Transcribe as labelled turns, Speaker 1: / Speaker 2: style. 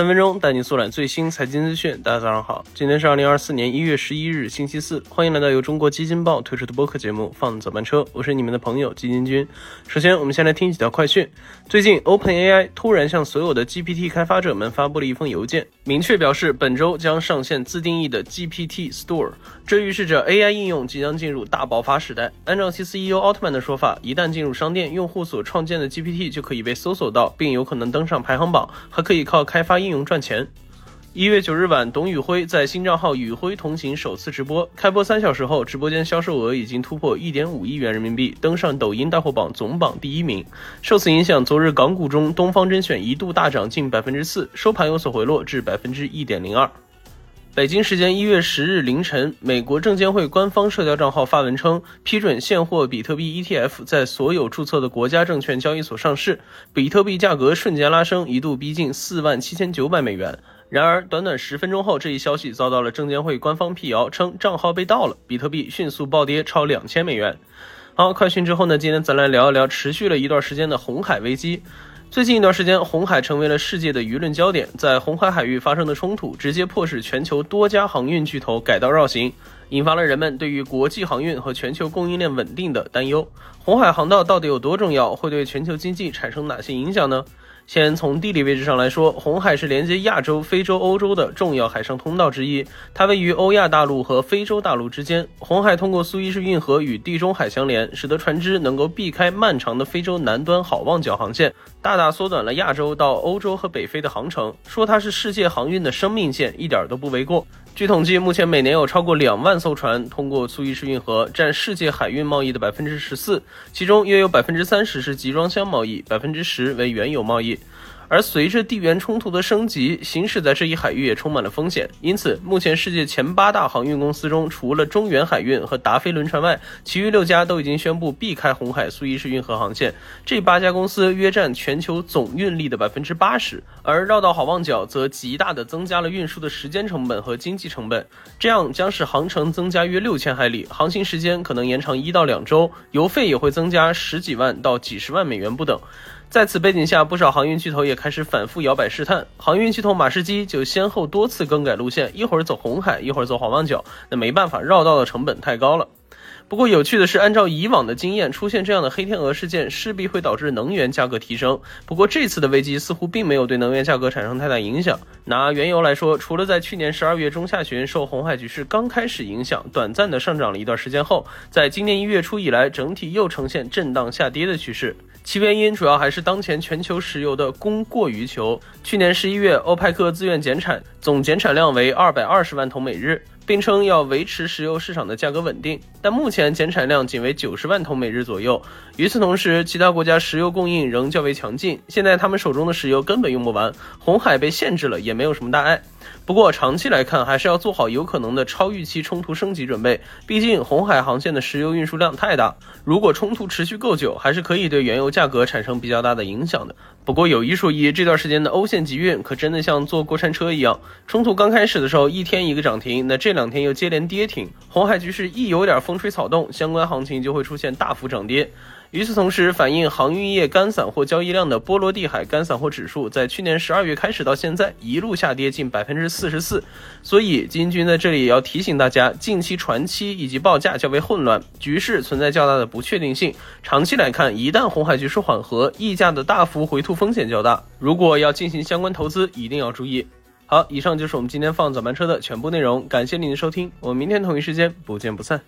Speaker 1: 三分钟带你速览最新财经资讯。大家早上好，今天是二零二四年一月十一日，星期四。欢迎来到由中国基金报推出的播客节目《放早班车》，我是你们的朋友基金君。首先，我们先来听几条快讯。最近，OpenAI 突然向所有的 GPT 开发者们发布了一封邮件，明确表示本周将上线自定义的 GPT Store。这预示着 AI 应用即将进入大爆发时代。按照 cc eo 奥特曼的说法，一旦进入商店，用户所创建的 GPT 就可以被搜索到，并有可能登上排行榜，还可以靠开发应用赚钱。一月九日晚，董宇辉在新账号“宇辉同行”首次直播，开播三小时后，直播间销售额已经突破一点五亿元人民币，登上抖音带货榜总榜第一名。受此影响，昨日港股中东方甄选一度大涨近百分之四，收盘有所回落至百分之一点零二。北京时间一月十日凌晨，美国证监会官方社交账号发文称，批准现货比特币 ETF 在所有注册的国家证券交易所上市，比特币价格瞬间拉升，一度逼近四万七千九百美元。然而，短短十分钟后，这一消息遭到了证监会官方辟谣，称账号被盗了，比特币迅速暴跌超两千美元。好，快讯之后呢？今天咱来聊一聊持续了一段时间的红海危机。最近一段时间，红海成为了世界的舆论焦点。在红海海域发生的冲突，直接迫使全球多家航运巨头改道绕行，引发了人们对于国际航运和全球供应链稳定的担忧。红海航道到底有多重要？会对全球经济产生哪些影响呢？先从地理位置上来说，红海是连接亚洲、非洲、欧洲的重要海上通道之一。它位于欧亚大陆和非洲大陆之间。红海通过苏伊士运河与地中海相连，使得船只能够避开漫长的非洲南端好望角航线，大大缩短了亚洲到欧洲和北非的航程。说它是世界航运的生命线，一点都不为过。据统计，目前每年有超过两万艘船通过苏伊士运河，占世界海运贸易的百分之十四，其中约有百分之三十是集装箱贸易，百分之十为原油贸易。而随着地缘冲突的升级，行驶在这一海域也充满了风险。因此，目前世界前八大航运公司中，除了中远海运和达飞轮船外，其余六家都已经宣布避开红海苏伊士运河航线。这八家公司约占全球总运力的百分之八十。而绕道好望角则极大的增加了运输的时间成本和经济成本，这样将使航程增加约六千海里，航行时间可能延长一到两周，油费也会增加十几万到几十万美元不等。在此背景下，不少航运巨头也开始反复摇摆试探。航运巨头马士基就先后多次更改路线，一会儿走红海，一会儿走黄望角。那没办法，绕道的成本太高了。不过有趣的是，按照以往的经验，出现这样的黑天鹅事件势必会导致能源价格提升。不过这次的危机似乎并没有对能源价格产生太大影响。拿原油来说，除了在去年十二月中下旬受红海局势刚开始影响，短暂的上涨了一段时间后，在今年一月初以来，整体又呈现震荡下跌的趋势。其原因主要还是当前全球石油的供过于求。去年十一月，欧派克自愿减产，总减产量为二百二十万桶每日，并称要维持石油市场的价格稳定。但目前减产量仅为九十万桶每日左右。与此同时，其他国家石油供应仍较为强劲，现在他们手中的石油根本用不完。红海被限制了，也没有什么大碍。不过长期来看，还是要做好有可能的超预期冲突升级准备。毕竟红海航线的石油运输量太大，如果冲突持续够久，还是可以对原油价格产生比较大的影响的。不过有一说一，这段时间的欧线集运可真的像坐过山车一样，冲突刚开始的时候一天一个涨停，那这两天又接连跌停。红海局势一有点风吹草动，相关行情就会出现大幅涨跌。与此同时，反映航运业干散货交易量的波罗的海干散货指数，在去年十二月开始到现在，一路下跌近百分之四十四。所以，金军在这里也要提醒大家，近期船期以及报价较为混乱，局势存在较大的不确定性。长期来看，一旦红海局势缓和，溢价的大幅回吐风险较大。如果要进行相关投资，一定要注意。好，以上就是我们今天放早班车的全部内容，感谢您的收听，我们明天同一时间不见不散。